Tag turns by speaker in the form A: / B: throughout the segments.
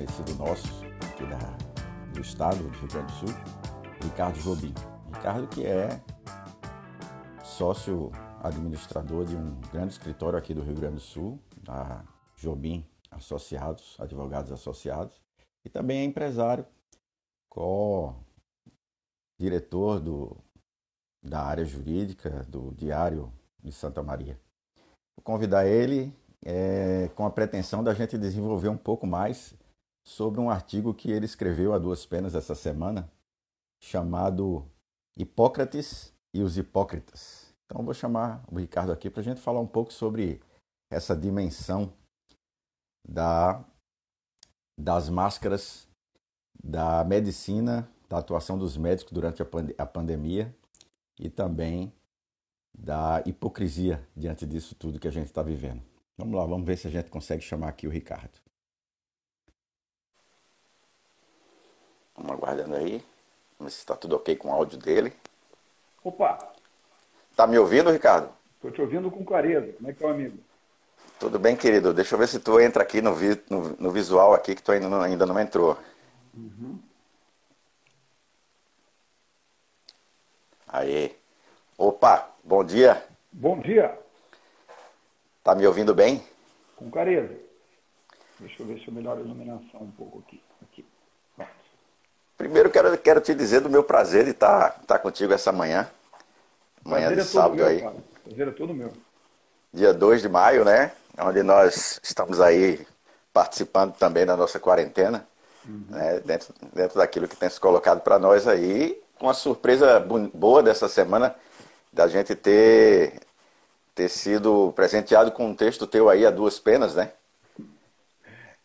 A: conhecido nosso aqui da, do estado do Rio Grande do Sul, Ricardo Jobim. Ricardo que é sócio administrador de um grande escritório aqui do Rio Grande do Sul, da Jobim Associados, Advogados Associados, e também é empresário, co-diretor do, da área jurídica do Diário de Santa Maria. Vou convidar ele é, com a pretensão da gente desenvolver um pouco mais sobre um artigo que ele escreveu a duas penas essa semana, chamado Hipócrates e os Hipócritas. Então, vou chamar o Ricardo aqui para a gente falar um pouco sobre essa dimensão da, das máscaras, da medicina, da atuação dos médicos durante a, a pandemia e também da hipocrisia diante disso tudo que a gente está vivendo. Vamos lá, vamos ver se a gente consegue chamar aqui o Ricardo. Vamos aguardando aí. Vamos ver se está tudo ok com o áudio dele.
B: Opa!
A: Tá me ouvindo, Ricardo?
B: Estou te ouvindo com clareza. Como é que é, amigo?
A: Tudo bem, querido. Deixa eu ver se tu entra aqui no, vi, no, no visual aqui, que tu ainda não, ainda não entrou. Uhum. Aí. Opa, bom dia.
B: Bom dia.
A: Tá me ouvindo bem?
B: Com clareza. Deixa eu ver se eu melhoro a iluminação um pouco aqui. aqui.
A: Primeiro quero, quero te dizer do meu prazer de estar tá, tá contigo essa manhã. Manhã prazer de é sábado
B: meu,
A: aí.
B: Cara. Prazer é todo meu.
A: Dia 2 de maio, né? Onde nós estamos aí participando também da nossa quarentena. Uhum. Né? Dentro, dentro daquilo que tem se colocado para nós aí. Com a surpresa boa dessa semana da gente ter, ter sido presenteado com um texto teu aí a duas penas, né?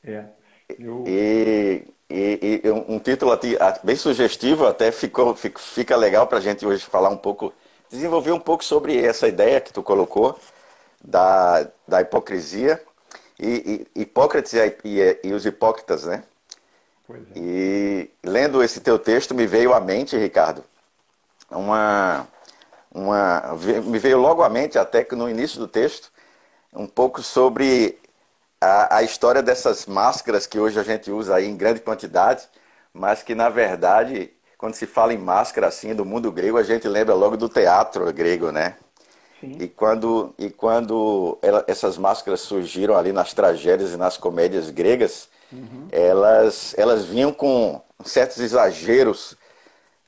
B: É. Eu...
A: E e, e um título bem sugestivo, até ficou, fica legal para a gente hoje falar um pouco, desenvolver um pouco sobre essa ideia que tu colocou da, da hipocrisia e, e Hipócrates e, e, os hipócritas, né?
B: É.
A: E lendo esse teu texto me veio à mente, Ricardo, uma, uma me veio logo à mente até que no início do texto um pouco sobre a, a história dessas máscaras que hoje a gente usa aí em grande quantidade, mas que na verdade, quando se fala em máscara assim do mundo grego, a gente lembra logo do teatro grego, né? Sim. E quando, e quando ela, essas máscaras surgiram ali nas tragédias e nas comédias gregas, uhum. elas, elas vinham com certos exageros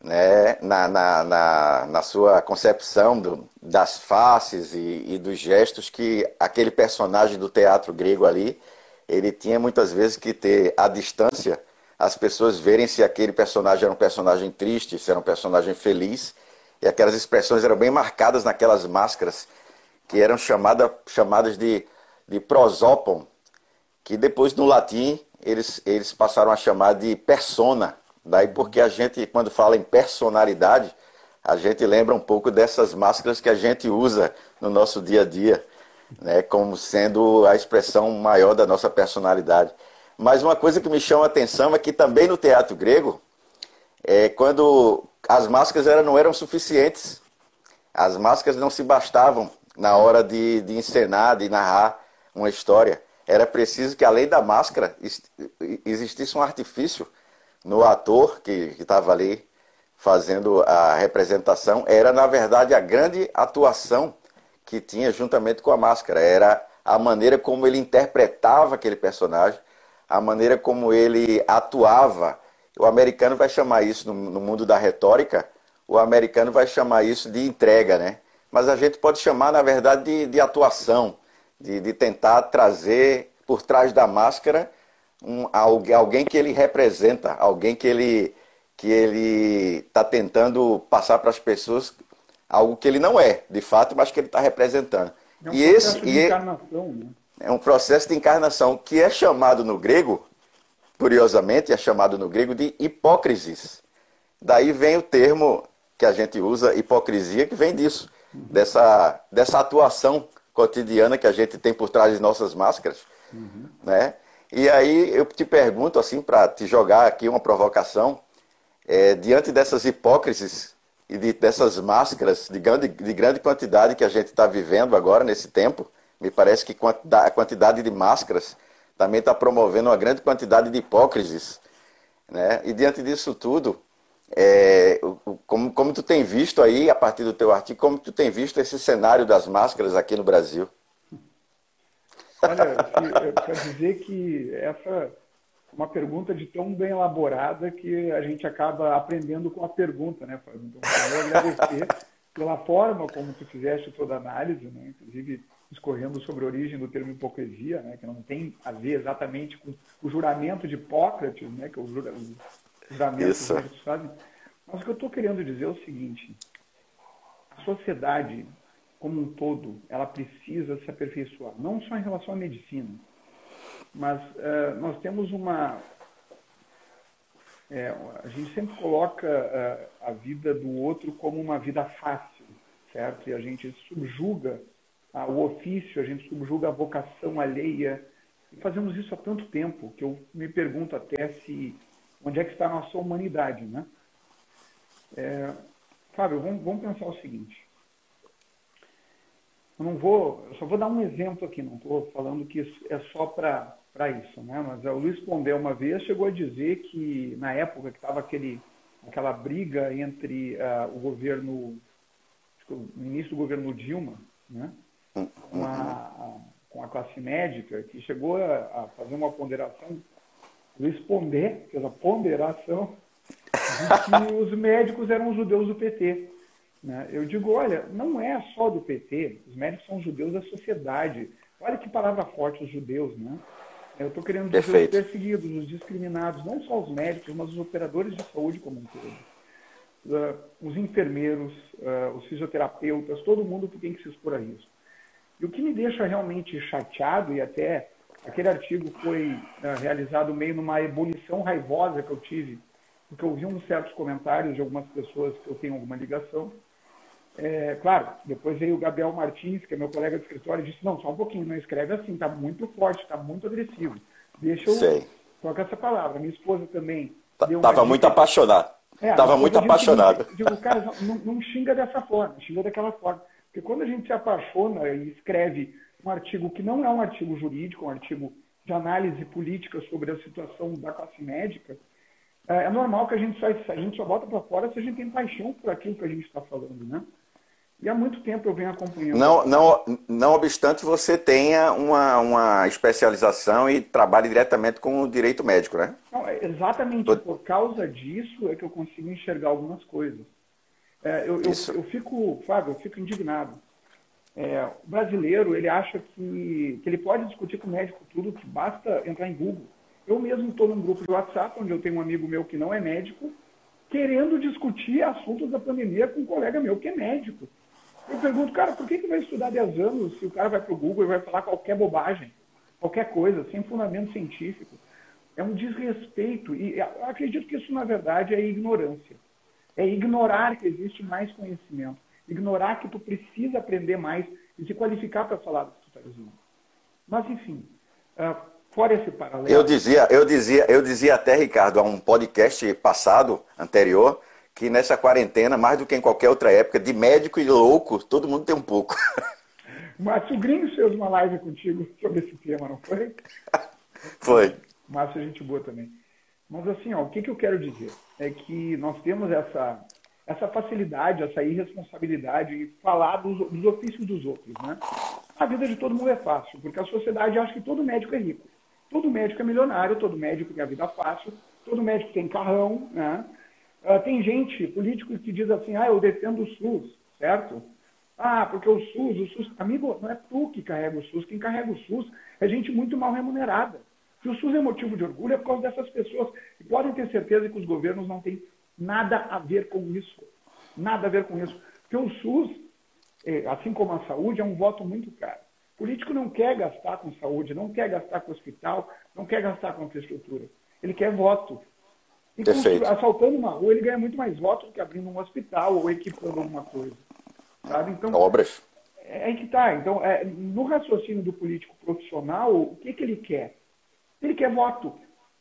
A: né, na, na, na, na sua concepção do, das faces e, e, dos gestos que aquele personagem do teatro grego ali, ele tinha muitas vezes que ter a distância, as pessoas verem se aquele personagem era um personagem triste, se era um personagem feliz, e aquelas expressões eram bem marcadas naquelas máscaras, que eram chamada, chamadas de, de prosópon, que depois no latim eles, eles passaram a chamar de persona, Daí porque a gente, quando fala em personalidade, a gente lembra um pouco dessas máscaras que a gente usa no nosso dia a dia, né, como sendo a expressão maior da nossa personalidade. Mas uma coisa que me chama a atenção é que também no teatro grego, é, quando as máscaras não eram suficientes, as máscaras não se bastavam na hora de, de encenar, de narrar uma história. Era preciso que, além da máscara, existisse um artifício no ator que estava ali fazendo a representação, era na verdade a grande atuação que tinha juntamente com a máscara. Era a maneira como ele interpretava aquele personagem, a maneira como ele atuava. O americano vai chamar isso, no, mundo da retórica, o americano vai chamar isso de entrega, né? Mas a gente pode chamar, na verdade, de, de atuação, de, de tentar trazer por trás da máscara um, alguém que ele representa, alguém que ele que ele está tentando passar para as pessoas algo que ele não é, de fato, mas que ele está representando.
B: É um e esse de encarnação, né?
A: é um processo de encarnação que é chamado no grego, curiosamente, é chamado no grego de hipócrisis. Daí vem o termo que a gente usa, hipocrisia, que vem disso, uhum. dessa, dessa atuação cotidiana que a gente tem por trás de nossas máscaras, uhum. né? E aí eu te pergunto, assim, para te jogar aqui uma provocação, é, diante dessas hipócrises e de, dessas máscaras de grande, de grande quantidade que a gente está vivendo agora nesse tempo, Me parece que a quantidade de máscaras também está promovendo uma grande quantidade de hipócrises. Né? E diante disso tudo, é, como, como tu tem visto aí, a partir do teu artigo, como tu tem visto esse cenário das máscaras aqui no Brasil?
B: Olha, para dizer que essa é uma pergunta de tão bem elaborada que a gente acaba aprendendo com a pergunta, né, Fábio? Então, eu agradecer pela forma como tu fizeste toda a análise, né? inclusive discorrendo sobre a origem do termo hipocrisia, né? que não tem a ver exatamente com o juramento de Hipócrates, né? que é o juramento
A: Isso.
B: que eles fazem. Mas o que eu estou querendo dizer é o seguinte, a sociedade como um todo, ela precisa se aperfeiçoar, não só em relação à medicina, mas uh, nós temos uma... É, a gente sempre coloca uh, a vida do outro como uma vida fácil, certo? E a gente subjuga uh, o ofício, a gente subjuga a vocação alheia. E fazemos isso há tanto tempo que eu me pergunto até se onde é que está a nossa humanidade, né? É, Fábio, vamos, vamos pensar o seguinte. Eu não vou, eu só vou dar um exemplo aqui, não estou falando que isso é só para isso, né? Mas o Luiz Pondé uma vez chegou a dizer que na época que estava aquele aquela briga entre uh, o governo no início do governo Dilma, né? Com a, com a classe médica, que chegou a, a fazer uma ponderação, Luiz Pondé fez a ponderação de que os médicos eram os judeus do PT. Né? Eu digo, olha, não é só do PT, os médicos são judeus da sociedade. Olha que palavra forte os judeus, né? Eu estou querendo dizer Perfeito. os perseguidos, os discriminados, não só os médicos, mas os operadores de saúde como um todo. Uh, os enfermeiros, uh, os fisioterapeutas, todo mundo que tem que se expor a isso. E o que me deixa realmente chateado, e até aquele artigo foi uh, realizado meio numa ebulição raivosa que eu tive, porque eu vi uns certos comentários de algumas pessoas que eu tenho alguma ligação, é, claro, depois veio o Gabriel Martins, que é meu colega de escritório, e disse, não, só um pouquinho, não escreve assim, está muito forte, está muito agressivo. Deixa eu
A: Sei.
B: colocar essa palavra. Minha esposa também.
A: Estava muito apaixonado. Estava é, muito apaixonado.
B: Digo, cara, não, não xinga dessa forma, xinga daquela forma. Porque quando a gente se apaixona e escreve um artigo que não é um artigo jurídico, um artigo de análise política sobre a situação da classe médica, é, é normal que a gente só, a gente só bota para fora se a gente tem paixão por aquilo que a gente está falando, né? E há muito tempo eu venho acompanhando.
A: Não, não, não obstante você tenha uma, uma especialização e trabalhe diretamente com o direito médico, né?
B: Não, é exatamente por causa disso é que eu consigo enxergar algumas coisas. É, eu, eu, eu, fico, Fábio, eu fico indignado. É, o brasileiro, ele acha que, que ele pode discutir com o médico tudo, que basta entrar em Google. Eu mesmo estou num grupo de WhatsApp, onde eu tenho um amigo meu que não é médico, querendo discutir assuntos da pandemia com um colega meu que é médico. Eu pergunto, cara, por que, que vai estudar 10 anos se o cara vai para o Google e vai falar qualquer bobagem, qualquer coisa, sem fundamento científico? É um desrespeito. E acredito que isso, na verdade, é ignorância. É ignorar que existe mais conhecimento. Ignorar que tu precisa aprender mais e se qualificar para falar do que tu está dizendo. Mas, enfim, uh, fora esse paralelo...
A: Eu dizia, eu, dizia, eu dizia até, Ricardo, a um podcast passado, anterior, que nessa quarentena, mais do que em qualquer outra época, de médico e louco, todo mundo tem um pouco.
B: Márcio Gringo fez uma live contigo sobre esse tema, não foi?
A: Foi.
B: Márcio é gente boa também. Mas assim, ó, o que, que eu quero dizer? É que nós temos essa, essa facilidade, essa irresponsabilidade em falar dos, dos ofícios dos outros, né? A vida de todo mundo é fácil, porque a sociedade acha que todo médico é rico. Todo médico é milionário, todo médico tem a vida fácil, todo médico tem carrão, né? Tem gente, político, que diz assim, ah, eu defendo o SUS, certo? Ah, porque o SUS, o SUS... Amigo, não é tu que carrega o SUS, quem carrega o SUS é gente muito mal remunerada. Se o SUS é motivo de orgulho, é por causa dessas pessoas. E podem ter certeza que os governos não têm nada a ver com isso. Nada a ver com isso. Porque o SUS, é, assim como a saúde, é um voto muito caro. O político não quer gastar com saúde, não quer gastar com hospital, não quer gastar com infraestrutura. Ele quer voto. E assaltando uma rua, ele ganha muito mais votos do que abrindo um hospital ou equipando alguma coisa. Sabe? Então,
A: Obras.
B: É aí que tá. Então, é, no raciocínio do político profissional, o que, que ele quer? Ele quer voto.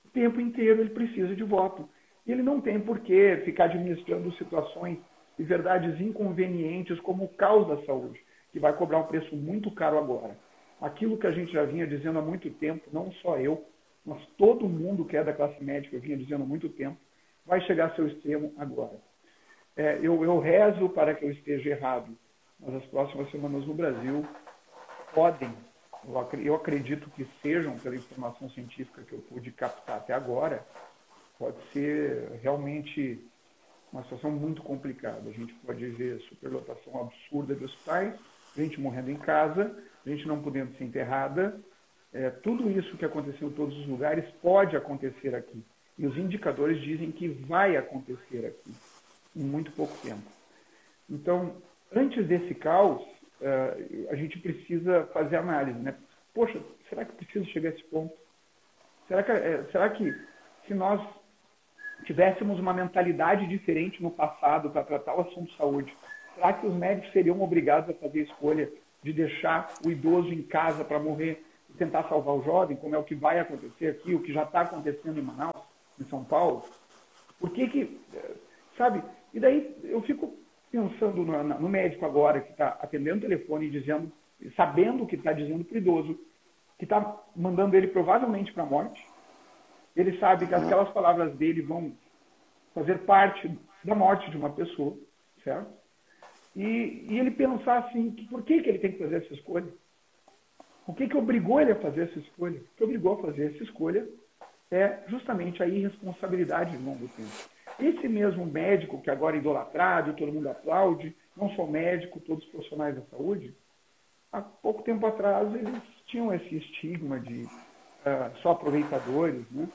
B: O tempo inteiro ele precisa de voto. E ele não tem por que ficar administrando situações e verdades inconvenientes como o caos da saúde, que vai cobrar um preço muito caro agora. aquilo que a gente já vinha dizendo há muito tempo, não só eu, mas todo mundo que é da classe médica vinha dizendo há muito tempo, vai chegar ao seu extremo agora. É, eu, eu rezo para que eu esteja errado, mas as próximas semanas no Brasil podem, eu acredito que sejam, pela informação científica que eu pude captar até agora, pode ser realmente uma situação muito complicada. A gente pode ver superlotação absurda de hospitais, gente morrendo em casa, gente não podendo ser enterrada. É, tudo isso que aconteceu em todos os lugares pode acontecer aqui. E os indicadores dizem que vai acontecer aqui em muito pouco tempo. Então, antes desse caos, uh, a gente precisa fazer análise, né? Poxa, será que precisa chegar a esse ponto? Será que, é, será que se nós tivéssemos uma mentalidade diferente no passado para tratar o assunto de saúde, será que os médicos seriam obrigados a fazer a escolha de deixar o idoso em casa para morrer tentar salvar o jovem, como é o que vai acontecer aqui, o que já está acontecendo em Manaus, em São Paulo? Por que que, eh, sabe, e daí eu fico pensando no, no médico agora que está atendendo o telefone e dizendo, sabendo o que está dizendo para o idoso, que está mandando ele provavelmente para a morte. Ele sabe que aquelas palavras dele vão fazer parte da morte de uma pessoa, certo? E, e ele pensar assim, que por que, que ele tem que fazer essa escolha? O que, que obrigou ele a fazer essa escolha? O que obrigou a fazer essa escolha é justamente a irresponsabilidade de longo tempo. Esse mesmo médico que agora é idolatrado, todo mundo aplaude, não só médico, todos os profissionais da saúde, há pouco tempo atrás eles tinham esse estigma de uh, só aproveitadores, né?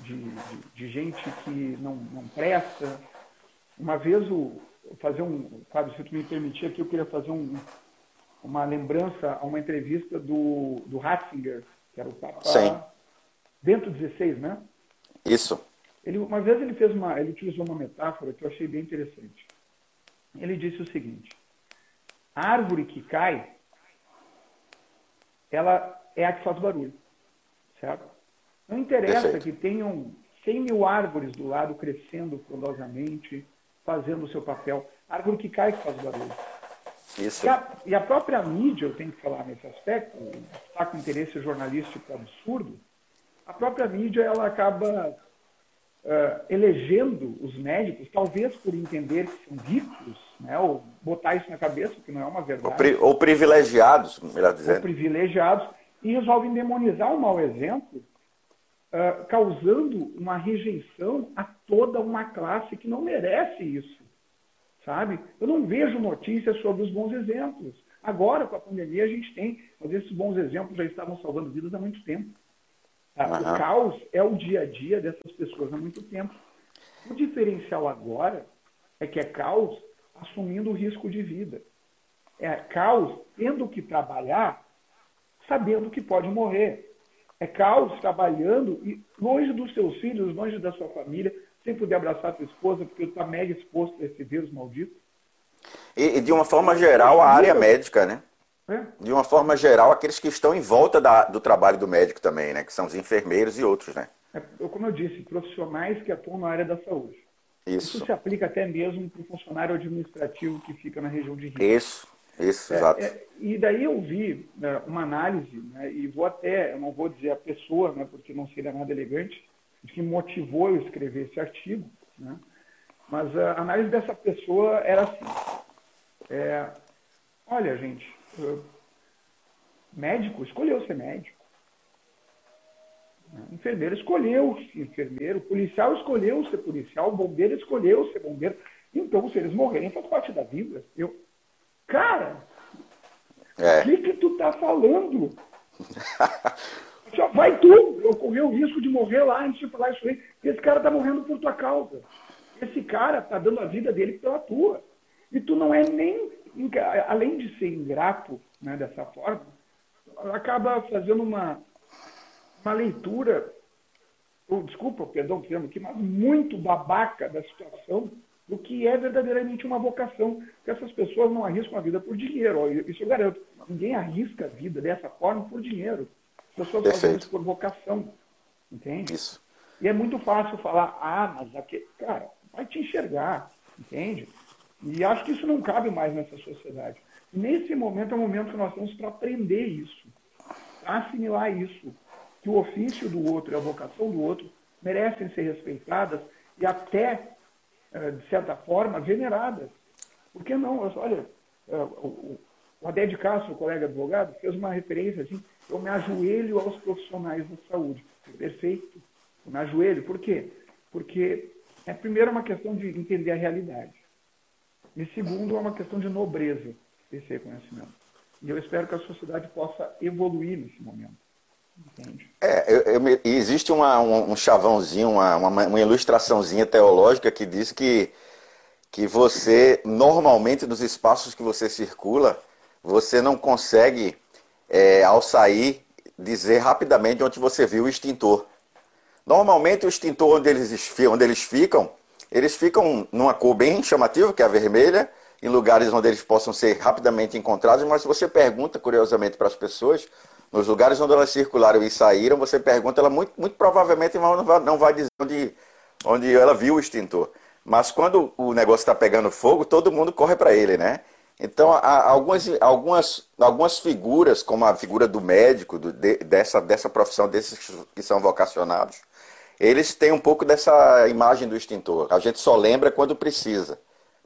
B: de, de, de, gente que não, não presta. Uma vez, o, fazer um, Fábio, se tu me permitir aqui, eu queria fazer um, uma lembrança a uma entrevista do, do Ratzinger, que era o Papa
A: Sim.
B: Bento XVI, né?
A: Isso.
B: Ele, uma vez ele fez uma, ele utilizou uma metáfora que eu achei bem interessante. Ele disse o seguinte: a árvore que cai, ela é a que faz barulho, certo? Não interessa Perfeito. que tenham 100 mil árvores do lado crescendo frondosamente, fazendo o seu papel. A árvore que cai que faz barulho.
A: Isso.
B: E a, e a própria mídia, eu tenho que falar nesse aspecto, está com interesse jornalístico absurdo, a própria mídia ela acaba uh, elegendo os médicos, talvez por entender que são ricos, né, ou botar isso na cabeça, que não é uma verdade.
A: Ou, pri ou privilegiados, melhor dizendo. Ou
B: privilegiados, e resolvem demonizar um mau exemplo, uh, causando uma rejeição a toda uma classe que não merece isso. Sabe? Eu não vejo notícias sobre os bons exemplos. Agora, com a pandemia, a gente tem, mas esses bons exemplos já estavam salvando vidas há muito tempo. Uhum. O caos é o dia a dia dessas pessoas há muito tempo. O diferencial agora é que é caos assumindo o risco de vida. É caos tendo que trabalhar sabendo que pode morrer. É caos trabalhando e longe dos seus filhos, longe da sua família, sem poder abraçar a sua esposa, porque está mega exposto a esse vírus maldito.
A: E, e de uma forma geral, a área médica, né? É. De uma forma geral, aqueles que estão em volta da, do trabalho do médico também, né? Que são os enfermeiros e outros, né?
B: É, como eu disse, profissionais que atuam na área da saúde.
A: Isso.
B: Isso se aplica até mesmo para o funcionário administrativo que fica na região de risco.
A: Isso, isso,
B: é,
A: exato.
B: É, e daí eu vi né, uma análise, né, e vou até, eu não vou dizer a pessoa, né, porque não seria nada elegante, que motivou eu escrever esse artigo, né, mas a análise dessa pessoa era assim, é, olha gente, médico escolheu ser médico. Enfermeiro escolheu ser enfermeiro, policial escolheu ser policial, bombeiro escolheu ser bombeiro. Então, se eles morrerem, faz parte da vida. Eu, cara, é. o que, que tu tá falando? Só vai tu, ocorreu o risco de morrer lá antes de falar isso aí. Esse cara tá morrendo por tua causa. Esse cara tá dando a vida dele pela tua. E tu não é nem, além de ser ingrato né, dessa forma, acaba fazendo uma, uma leitura, ou, desculpa, perdão o termo aqui, mas muito babaca da situação do que é verdadeiramente uma vocação. Que essas pessoas não arriscam a vida por dinheiro. Isso eu garanto. Ninguém arrisca a vida dessa forma por dinheiro. As pessoas fazem isso por vocação. Entende?
A: Isso.
B: E é muito fácil falar, ah, mas aqui, cara, vai te enxergar, entende? E acho que isso não cabe mais nessa sociedade. Nesse momento é o momento que nós temos para aprender isso. assimilar isso, que o ofício do outro e a vocação do outro merecem ser respeitadas e até, eh, de certa forma, veneradas. Por que não? Olha, eh, o Adé Castro, colega advogado, fez uma referência assim, eu me ajoelho aos profissionais da saúde. Perfeito. Eu me ajoelho. Por quê? Porque, é, primeiro, é uma questão de entender a realidade. E, segundo, é uma questão de nobreza esse reconhecimento. E eu espero que a sociedade possa evoluir nesse momento. Entende?
A: É, eu, eu, existe uma, um, um chavãozinho, uma, uma, uma ilustraçãozinha teológica que diz que, que você, normalmente, nos espaços que você circula, você não consegue, é, ao sair, dizer rapidamente onde você viu o extintor. Normalmente o extintor onde eles, onde eles ficam, eles ficam numa cor bem chamativa, que é a vermelha, em lugares onde eles possam ser rapidamente encontrados, mas se você pergunta, curiosamente, para as pessoas, nos lugares onde elas circularam e saíram, você pergunta, ela muito, muito provavelmente não vai, não vai dizer onde, onde ela viu o extintor. Mas quando o negócio está pegando fogo, todo mundo corre para ele, né? Então, há algumas, algumas, algumas figuras, como a figura do médico, do, de, dessa, dessa profissão, desses que são vocacionados, eles têm um pouco dessa imagem do extintor. A gente só lembra quando precisa.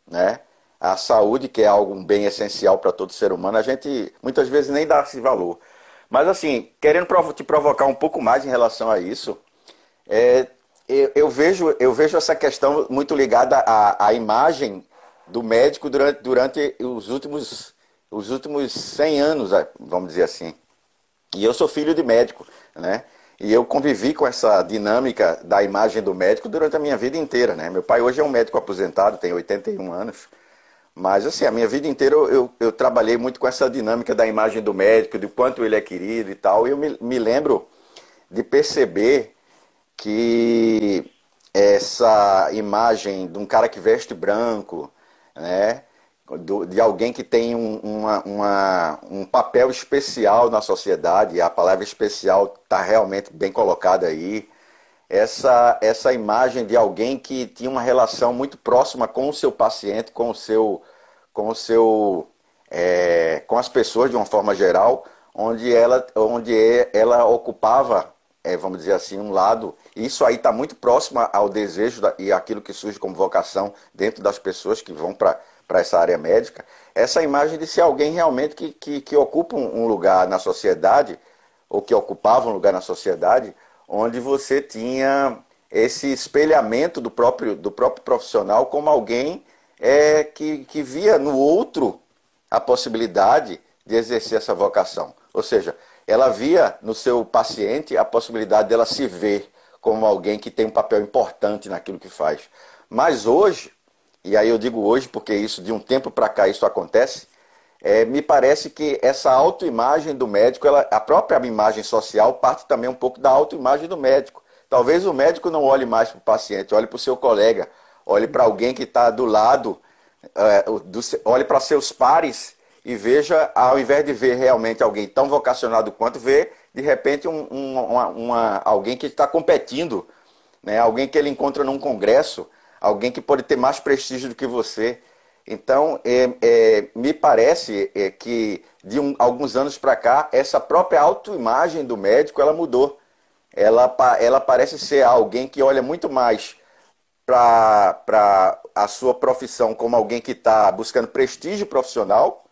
A: Né? A saúde, que é algo um bem essencial para todo ser humano, a gente muitas vezes nem dá esse valor. Mas, assim, querendo te provocar um pouco mais em relação a isso, é, eu, eu, vejo, eu vejo essa questão muito ligada à, à imagem do médico durante, durante os, últimos, os últimos 100 anos, é, vamos dizer assim. E eu sou filho de médico, né? E eu convivi com essa dinâmica da imagem do médico durante a minha vida inteira, né? Meu pai hoje é um médico aposentado, tem 81 anos. Mas, assim, a minha vida inteira eu, eu, eu trabalhei muito com essa dinâmica da imagem do médico, de quanto ele é querido e tal. E eu me, me lembro de perceber que essa imagem de um cara que veste branco, né? De alguém que tem um, uma, uma, um papel especial na sociedade, a palavra especial está realmente bem colocada aí. Essa, essa imagem de alguém que tinha uma relação muito próxima com o seu paciente, com o seu, com o seu, é, com as pessoas de uma forma geral, onde ela, onde ela ocupava, é, vamos dizer assim, um lado isso aí está muito próximo ao desejo da, e aquilo que surge como vocação dentro das pessoas que vão para essa área médica. Essa imagem de ser alguém realmente que, que, que ocupa um lugar na sociedade, ou que ocupava um lugar na sociedade, onde você tinha esse espelhamento do próprio, do próprio profissional como alguém é, que, que via no outro a possibilidade de exercer essa vocação. Ou seja, ela via no seu paciente a possibilidade dela se ver como alguém que tem um papel importante naquilo que faz. Mas hoje, e aí eu digo hoje porque isso de um tempo para cá isso acontece, é, me parece que essa autoimagem do médico, ela, a própria imagem social parte também um pouco da autoimagem do médico. Talvez o médico não olhe mais para o paciente, olhe para o seu colega, olhe para alguém que está do lado, é, do, olhe para seus pares e veja, ao invés de ver realmente alguém tão vocacionado quanto, vê de repente um, um, uma, uma, alguém que está competindo, né? alguém que ele encontra num congresso, alguém que pode ter mais prestígio do que você. Então, é, é, me parece é, que de um, alguns anos para cá, essa própria autoimagem do médico ela mudou. Ela, ela parece ser alguém que olha muito mais para a sua profissão como alguém que está buscando prestígio profissional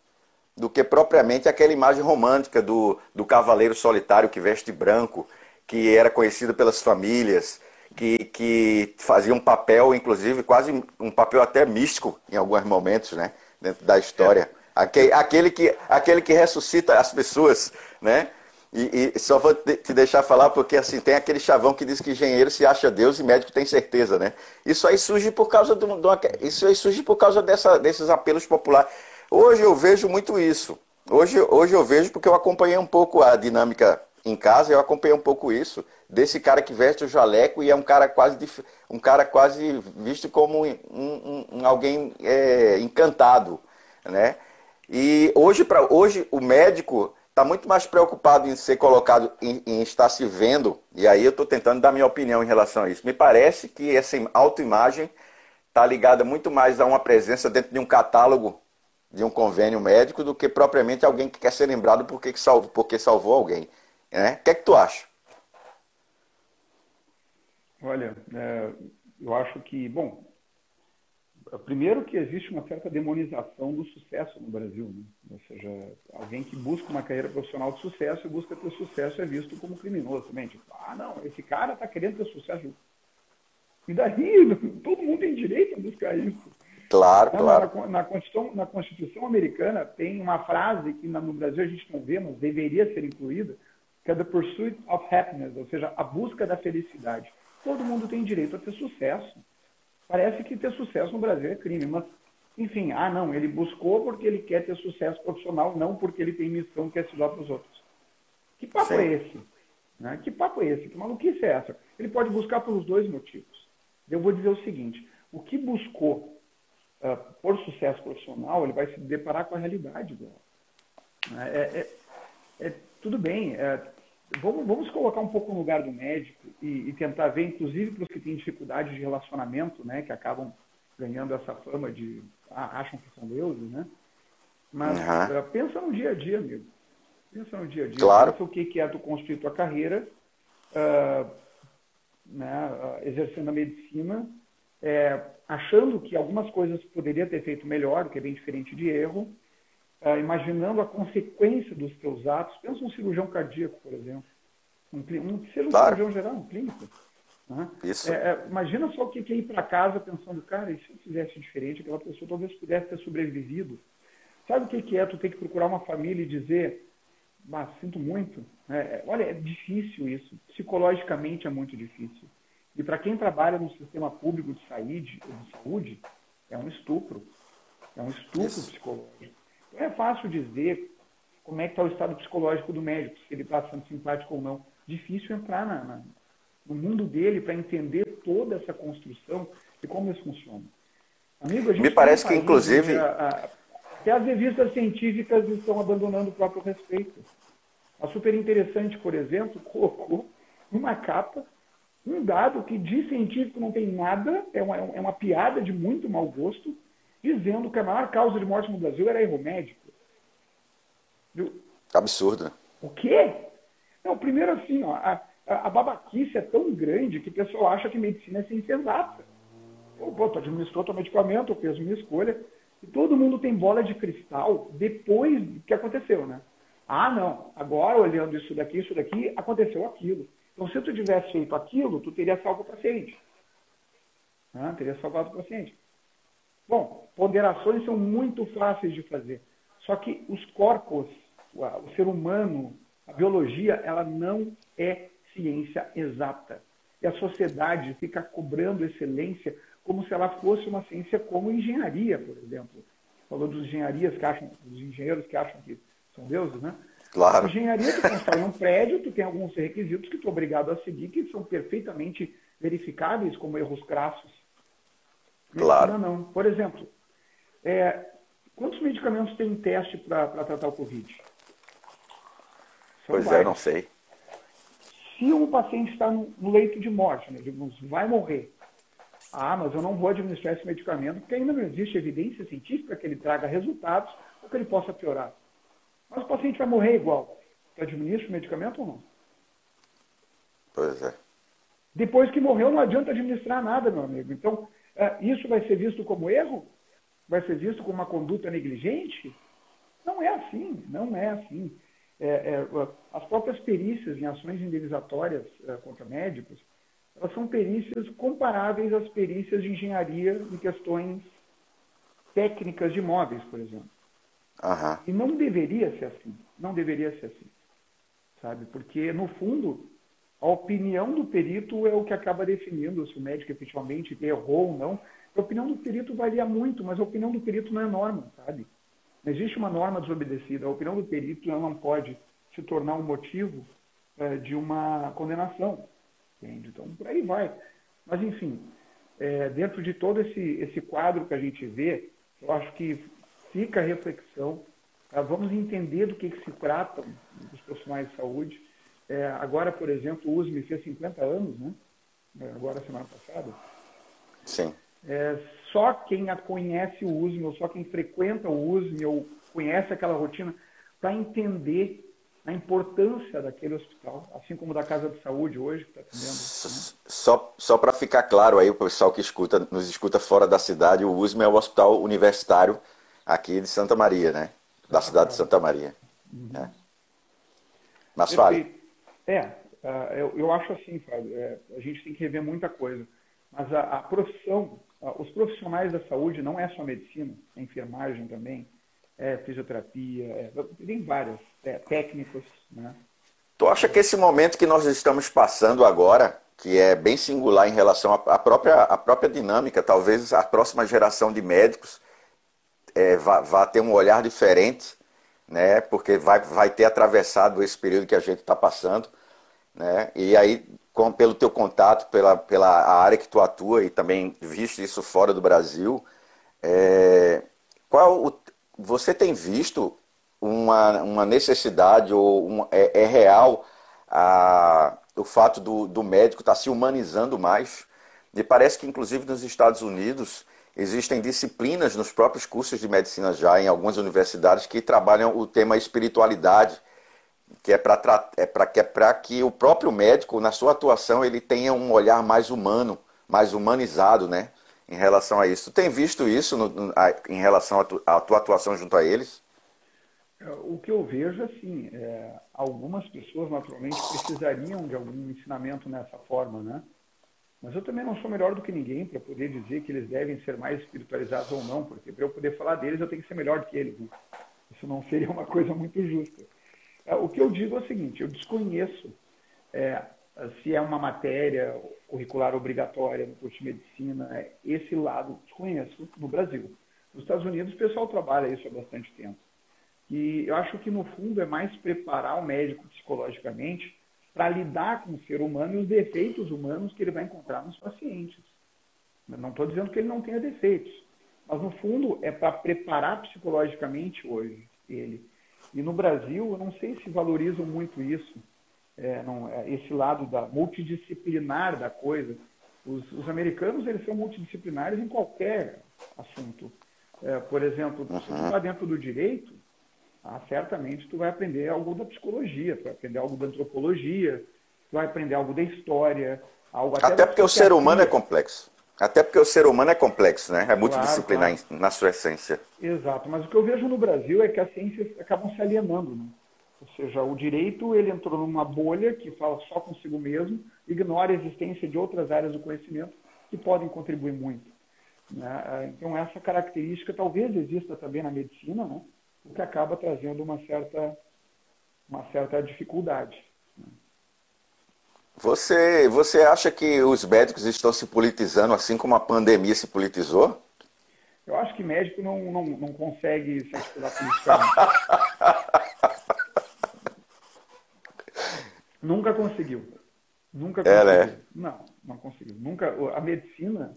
A: do que propriamente aquela imagem romântica do, do cavaleiro solitário que veste branco, que era conhecido pelas famílias, que, que fazia um papel, inclusive, quase um papel até místico em alguns momentos, né? Dentro da história. É. Aquele, aquele, que, aquele que ressuscita as pessoas, né? E, e, só vou te deixar falar porque assim tem aquele chavão que diz que engenheiro se acha Deus e médico tem certeza, né? Isso aí surge por causa do, do isso aí surge por causa dessa, desses apelos populares. Hoje eu vejo muito isso. Hoje, hoje eu vejo porque eu acompanhei um pouco a dinâmica em casa, eu acompanhei um pouco isso desse cara que veste o jaleco e é um cara quase um cara quase visto como um, um, alguém é, encantado, né? E hoje para hoje o médico está muito mais preocupado em ser colocado, em, em estar se vendo. E aí eu estou tentando dar minha opinião em relação a isso. Me parece que essa autoimagem está ligada muito mais a uma presença dentro de um catálogo de um convênio médico do que propriamente alguém que quer ser lembrado porque, que salvou, porque salvou alguém. Né? O que é que tu acha?
B: Olha, é, eu acho que, bom, primeiro que existe uma certa demonização do sucesso no Brasil. Né? Ou seja, alguém que busca uma carreira profissional de sucesso e busca ter sucesso é visto como criminoso também. Tipo, ah, não, esse cara está querendo ter sucesso. E daí, todo mundo tem direito a buscar isso.
A: Claro, então, claro.
B: Na, Constituição, na Constituição americana tem uma frase que no Brasil a gente não vê, mas deveria ser incluída, que é the pursuit of happiness, ou seja, a busca da felicidade. Todo mundo tem direito a ter sucesso. Parece que ter sucesso no Brasil é crime, mas, enfim, ah, não, ele buscou porque ele quer ter sucesso profissional, não porque ele tem missão que é se para os outros. Que papo Sim. é esse? Né? Que papo é esse? Que maluquice é essa? Ele pode buscar pelos dois motivos. Eu vou dizer o seguinte: o que buscou uh, por sucesso profissional, ele vai se deparar com a realidade dela. É, é, é, tudo bem, é, vamos, vamos colocar um pouco no lugar do médico e, e tentar ver, inclusive para os que têm dificuldade de relacionamento, né, que acabam ganhando essa fama de ah, acham que são deuses, né? Mas uhum. uh, pensa no dia a dia, amigo. Pensa no dia a dia.
A: Claro.
B: Pensa o que é tu construir tua carreira, uh, né, uh, exercendo a medicina, é, achando que algumas coisas poderia ter feito melhor, o que é bem diferente de erro, uh, imaginando a consequência dos teus atos. Pensa um cirurgião cardíaco, por exemplo. Um, um cirurgião claro. geral, um clínico. Né? É, é, imagina só o que é ir para casa pensando, cara, e se eu fizesse diferente, aquela pessoa talvez pudesse ter sobrevivido. Sabe o que é tu ter que procurar uma família e dizer, bah, sinto muito. É, olha, é difícil isso. Psicologicamente é muito difícil. E para quem trabalha no sistema público de saúde, de saúde é um estupro. É um estupro Isso. psicológico. Então é fácil dizer como é que está o estado psicológico do médico, se ele está sendo simpático ou não. Difícil entrar na, na, no mundo dele para entender toda essa construção e como isso funciona.
A: Amigo, Me parece que, inclusive. A, a,
B: até as revistas científicas estão abandonando o próprio respeito. A Super Interessante, por exemplo, colocou uma capa um dado que de científico não tem nada, é uma, é uma piada de muito mau gosto, dizendo que a maior causa de morte no Brasil era erro médico.
A: Absurdo.
B: O quê? Não, primeiro assim, ó, a, a, babaquice é tão grande que o pessoal acha que medicina é ciência exata. Pô, tu administrou teu medicamento, eu fiz minha escolha. E todo mundo tem bola de cristal depois do que aconteceu, né? Ah, não, agora olhando isso daqui, isso daqui, aconteceu aquilo. Então, se tu tivesse feito aquilo, tu teria salvo o paciente. Né? Teria salvado o paciente. Bom, ponderações são muito fáceis de fazer. Só que os corpos, o ser humano, a biologia, ela não é ciência exata. E a sociedade fica cobrando excelência como se ela fosse uma ciência como engenharia, por exemplo. Falou dos engenharias que acham, dos engenheiros que acham que são deuses, né?
A: Claro.
B: Engenharia, tu constrói um prédio, tu tem alguns requisitos que tu é obrigado a seguir, que são perfeitamente verificáveis como erros crassos.
A: Claro.
B: Não, não. Por exemplo, é, quantos medicamentos tem em teste para tratar o Covid?
A: São pois vários. é, não sei.
B: Se um paciente está no, no leito de morte, né, digamos, vai morrer, ah, mas eu não vou administrar esse medicamento porque ainda não existe evidência científica que ele traga resultados ou que ele possa piorar. Mas o paciente vai morrer igual. Tu administra o medicamento ou não?
A: Pois é.
B: Depois que morreu, não adianta administrar nada, meu amigo. Então, é, isso vai ser visto como erro? Vai ser visto como uma conduta negligente? Não é assim, não é assim. É, é, as próprias perícias em ações indenizatórias é, contra médicos, elas são perícias comparáveis às perícias de engenharia em questões técnicas de imóveis, por exemplo.
A: Uhum.
B: E não deveria ser assim. Não deveria ser assim. Sabe? Porque, no fundo, a opinião do perito é o que acaba definindo se o médico efetivamente errou ou não. A opinião do perito varia muito, mas a opinião do perito não é norma, sabe? Não existe uma norma desobedecida. A opinião do perito não pode se tornar um motivo é, de uma condenação. Entende? Então, por aí vai. Mas, enfim, é, dentro de todo esse, esse quadro que a gente vê, eu acho que fica a reflexão. Tá? Vamos entender do que, que se tratam os profissionais de saúde. É, agora, por exemplo, o USME fez 50 anos, né? É, agora, semana passada.
A: Sim.
B: É, só quem conhece o USME, ou só quem frequenta o USME, ou conhece aquela rotina, para entender a importância daquele hospital, assim como da Casa de Saúde hoje, que está atendendo. Né?
A: Só, só para ficar claro aí, o pessoal que escuta, nos escuta fora da cidade, o USM é o hospital universitário aqui de Santa Maria, né? Da cidade de Santa Maria. Uhum. É. Mas fale.
B: É, é, eu, eu acho assim, Fábio, é, a gente tem que rever muita coisa. Mas a, a profissão, os profissionais da saúde não é só medicina, é enfermagem também, é fisioterapia, é, tem várias, é, técnicos, né?
A: Tu acha que esse momento que nós estamos passando agora, que é bem singular em relação à própria, à própria dinâmica, talvez a próxima geração de médicos é, vá, vá, ter um olhar diferente, né? porque vai, vai ter atravessado esse período que a gente está passando. Né? E aí, com, pelo teu contato, pela, pela área que tu atua e também visto isso fora do Brasil, é, qual o, você tem visto uma, uma necessidade ou um, é, é, real a, o fato do, do médico estar tá se humanizando mais? Me parece que, inclusive, nos Estados Unidos existem disciplinas nos próprios cursos de medicina já, em algumas universidades, que trabalham o tema espiritualidade, que é para é que, é que o próprio médico, na sua atuação, ele tenha um olhar mais humano, mais humanizado, né? em relação a isso. Tu tem visto isso no, a, em relação à tua atuação junto a eles?
B: O que eu vejo, assim, é, algumas pessoas naturalmente precisariam de algum ensinamento nessa forma, né? Mas eu também não sou melhor do que ninguém para poder dizer que eles devem ser mais espiritualizados ou não, porque para eu poder falar deles eu tenho que ser melhor do que eles. Né? Isso não seria uma coisa muito justa. É, o que eu digo é o seguinte: eu desconheço é, se é uma matéria curricular obrigatória no curso de medicina, é, esse lado desconheço no Brasil. Nos Estados Unidos o pessoal trabalha isso há bastante tempo. E eu acho que no fundo é mais preparar o médico psicologicamente para lidar com o ser humano e os defeitos humanos que ele vai encontrar nos pacientes. Eu não estou dizendo que ele não tenha defeitos, mas no fundo é para preparar psicologicamente hoje ele. E no Brasil eu não sei se valorizam muito isso é, não, é, esse lado da multidisciplinar da coisa. Os, os, americanos eles são multidisciplinares em qualquer assunto. É, por exemplo, uhum. se tu está dentro do direito, ah, certamente tu vai aprender algo da psicologia, tu vai aprender algo da antropologia, tu vai aprender algo da história, algo
A: até, até porque o ser humano é complexo. Até porque o ser humano é complexo, né? É multidisciplinar claro, claro. na sua essência.
B: Exato, mas o que eu vejo no Brasil é que as ciências acabam se alienando. Né? Ou seja, o direito ele entrou numa bolha que fala só consigo mesmo, ignora a existência de outras áreas do conhecimento que podem contribuir muito. Né? Então essa característica talvez exista também na medicina, né? O que acaba trazendo uma certa, uma certa dificuldade.
A: Você, você acha que os médicos estão se politizando assim como a pandemia se politizou?
B: Eu acho que médico não, não, não consegue se articular politicamente. Nunca conseguiu. Nunca conseguiu. É, né? Não, não conseguiu. Nunca. A medicina,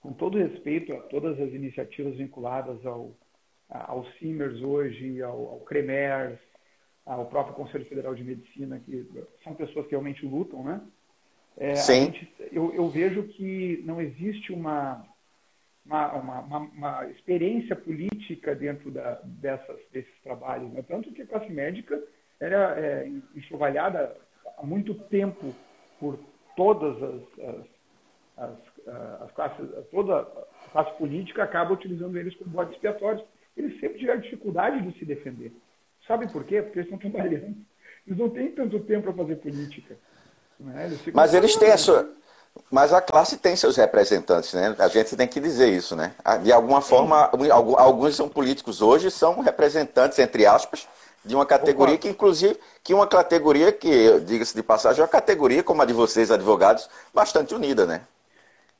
B: com todo respeito a todas as iniciativas vinculadas ao, ao CIMERS hoje, ao, ao CREMERS, ao próprio Conselho Federal de Medicina, que são pessoas que realmente lutam, né? É, Sim. Gente, eu, eu, vejo que não existe uma, uma, uma, uma experiência política dentro da, dessas, desses trabalhos. Né? Tanto que a classe médica era é, enxovalhada há muito tempo por todas as, as, as, as classes, toda a classe política acaba utilizando eles como bode expiatórios. Eles sempre tiveram dificuldade de se defender. Sabe por quê? Porque eles estão trabalhando. Eles não têm tanto tempo para fazer política.
A: Né? Eles Mas eles têm a sua. Mas a classe tem seus representantes, né? A gente tem que dizer isso, né? De alguma forma, alguns são políticos hoje, são representantes, entre aspas, de uma categoria Opa. que, inclusive, que uma categoria que, diga-se de passagem, é uma categoria como a de vocês, advogados, bastante unida, né?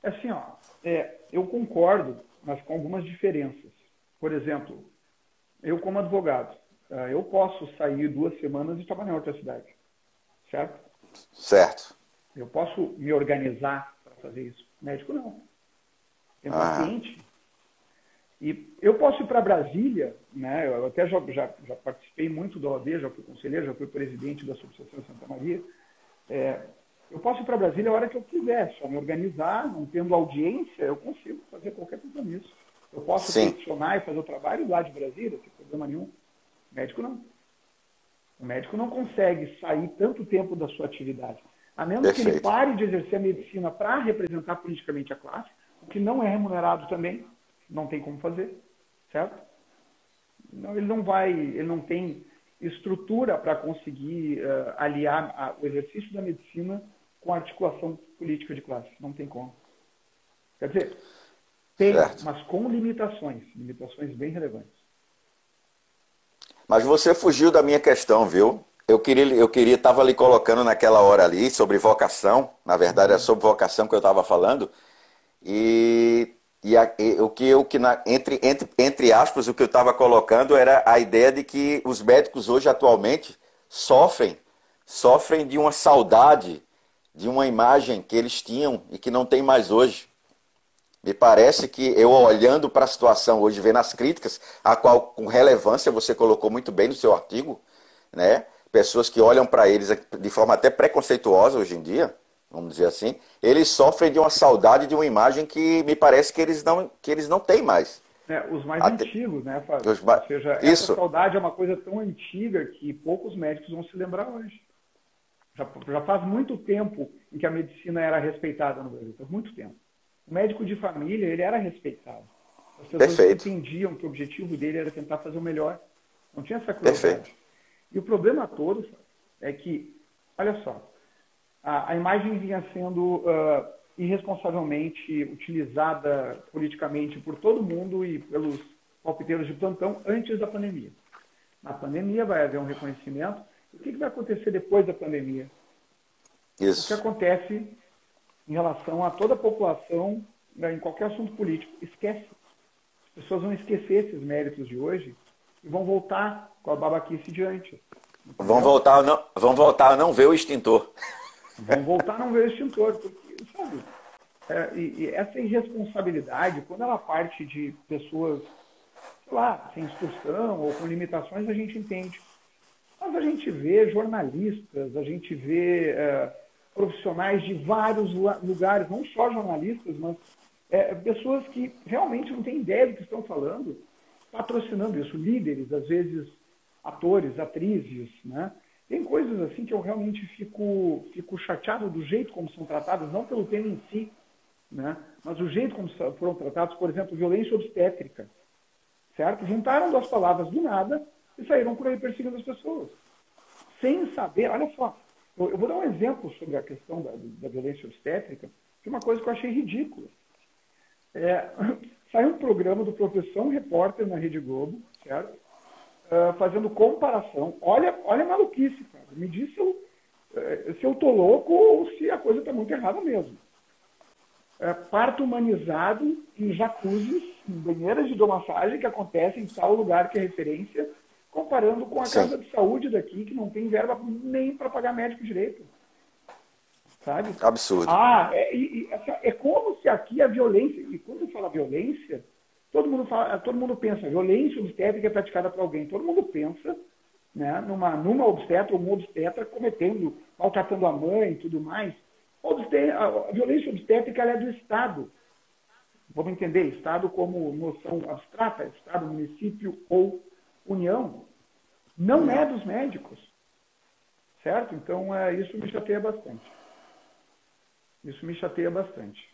B: É assim, ó, é, eu concordo, mas com algumas diferenças. Por exemplo, eu como advogado, é, eu posso sair duas semanas e trabalhar em outra cidade, certo?
A: Certo.
B: Eu posso me organizar para fazer isso. médico não. Tem um ah. paciente e eu posso ir para Brasília, né? eu até já, já, já, participei muito da OAB, já fui conselheiro, já fui presidente da Associação Santa Maria. É, eu posso ir para Brasília a hora que eu quiser, só me organizar, não tendo audiência, eu consigo fazer qualquer compromisso. Eu posso Sim. e fazer o trabalho lá de Brasília, sem problema nenhum. Médico não. O médico não consegue sair tanto tempo da sua atividade. A menos Perfeito. que ele pare de exercer a medicina para representar politicamente a classe, o que não é remunerado também, não tem como fazer, certo? Não, ele não vai, ele não tem estrutura para conseguir uh, aliar a, o exercício da medicina com a articulação política de classe. Não tem como. Quer dizer, tem, certo. mas com limitações, limitações bem relevantes.
A: Mas você fugiu da minha questão, viu? Eu queria, eu queria, estava ali colocando naquela hora ali sobre vocação. Na verdade, é sobre vocação que eu estava falando. E, e, a, e, o que eu que na, entre, entre, entre aspas o que eu estava colocando era a ideia de que os médicos hoje atualmente sofrem sofrem de uma saudade de uma imagem que eles tinham e que não tem mais hoje. Me parece que eu olhando para a situação hoje, vendo as críticas, a qual com relevância você colocou muito bem no seu artigo, né? Pessoas que olham para eles de forma até preconceituosa hoje em dia, vamos dizer assim, eles sofrem de uma saudade de uma imagem que me parece que eles não, que eles não têm mais.
B: É, os mais Até... antigos, né, Fábio? Os... Ou seja, Isso. essa saudade é uma coisa tão antiga que poucos médicos vão se lembrar hoje. Já, já faz muito tempo em que a medicina era respeitada no Brasil, faz muito tempo. O médico de família, ele era respeitado. As pessoas Perfeito. entendiam que o objetivo dele era tentar fazer o melhor. Não tinha essa crueldade. E o problema todo é que, olha só, a, a imagem vinha sendo uh, irresponsavelmente utilizada politicamente por todo mundo e pelos palpiteiros de plantão antes da pandemia. Na pandemia vai haver um reconhecimento. O que, que vai acontecer depois da pandemia? Isso. O que acontece em relação a toda a população né, em qualquer assunto político? Esquece. As pessoas vão esquecer esses méritos de hoje e vão voltar com a babaquice diante.
A: Vão voltar, não, vão voltar a não ver o extintor.
B: Vão voltar a não ver o extintor, porque, sabe, é, e, e essa irresponsabilidade, quando ela parte de pessoas, sei lá, sem instrução ou com limitações, a gente entende. Mas a gente vê jornalistas, a gente vê é, profissionais de vários lugares, não só jornalistas, mas é, pessoas que realmente não têm ideia do que estão falando, patrocinando isso, líderes, às vezes atores, atrizes, né? Tem coisas assim que eu realmente fico, fico chateado do jeito como são tratadas, não pelo tema em si, né? mas o jeito como foram tratados, por exemplo, violência obstétrica, certo? Juntaram duas palavras do nada e saíram por aí perseguindo as pessoas, sem saber, olha só, eu, vou dar um exemplo sobre a questão da, da violência obstétrica, que é uma coisa que eu achei ridícula. É, saiu um programa do Profissão Repórter na Rede Globo, certo? Uh, fazendo comparação. Olha, olha a maluquice, cara. Me diz se eu, se eu tô louco ou se a coisa está muito errada mesmo. Uh, parto humanizado em jacuzzis, em banheiras de hidromassagem que acontecem em tal lugar que é referência, comparando com a Sim. casa de saúde daqui, que não tem verba nem para pagar médico direito. Sabe?
A: Absurdo.
B: Ah, é, e, é como se aqui a violência, e quando fala violência, todo mundo, fala, todo mundo pensa, violência obstétrica é praticada por alguém. Todo mundo pensa né, numa, numa obstetra ou uma obstetra cometendo, maltratando a mãe e tudo mais. A violência obstétrica é do Estado. Vamos entender, Estado como noção abstrata, Estado, município ou União. Não é dos médicos. Certo? Então, é, isso me chateia bastante. Isso me chateia bastante.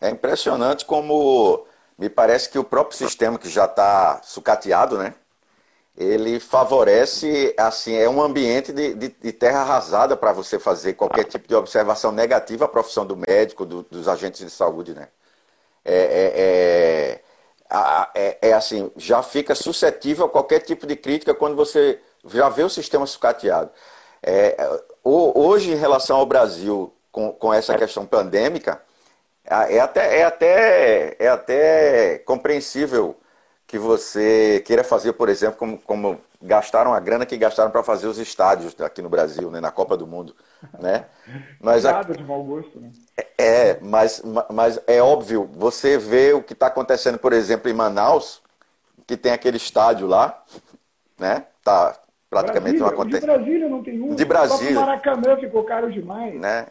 A: É impressionante como me parece que o próprio sistema que já está sucateado, né? Ele favorece, assim, é um ambiente de, de, de terra arrasada para você fazer qualquer tipo de observação negativa à profissão do médico, do, dos agentes de saúde, né? É, é, é, é, assim, já fica suscetível a qualquer tipo de crítica quando você já vê o sistema sucateado. É, hoje, em relação ao Brasil, com, com essa questão pandêmica, é até, é, até, é até compreensível que você queira fazer, por exemplo, como, como gastaram a grana que gastaram para fazer os estádios aqui no Brasil, né, na Copa do Mundo, né?
B: Mas Nada de mau gosto, né?
A: É, mas, mas é óbvio, você vê o que está acontecendo, por exemplo, em Manaus, que tem aquele estádio lá, né? Tá praticamente
B: Brasília, uma De Brasília não tem um.
A: De Brasília.
B: O Maracanã ficou caro demais.
A: Né?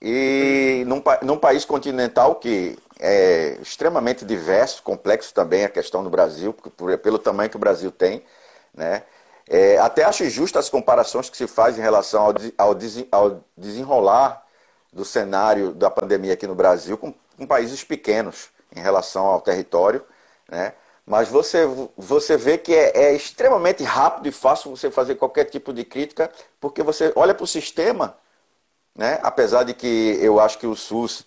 A: E num, num país continental que é extremamente diverso, complexo também a questão do Brasil, pelo tamanho que o Brasil tem, né? É, até acho justo as comparações que se faz em relação ao, ao, ao desenrolar do cenário da pandemia aqui no Brasil com, com países pequenos em relação ao território, né? Mas você, você vê que é, é, extremamente rápido e fácil você fazer qualquer tipo de crítica, porque você olha para o sistema, né? apesar de que eu acho que o SUS,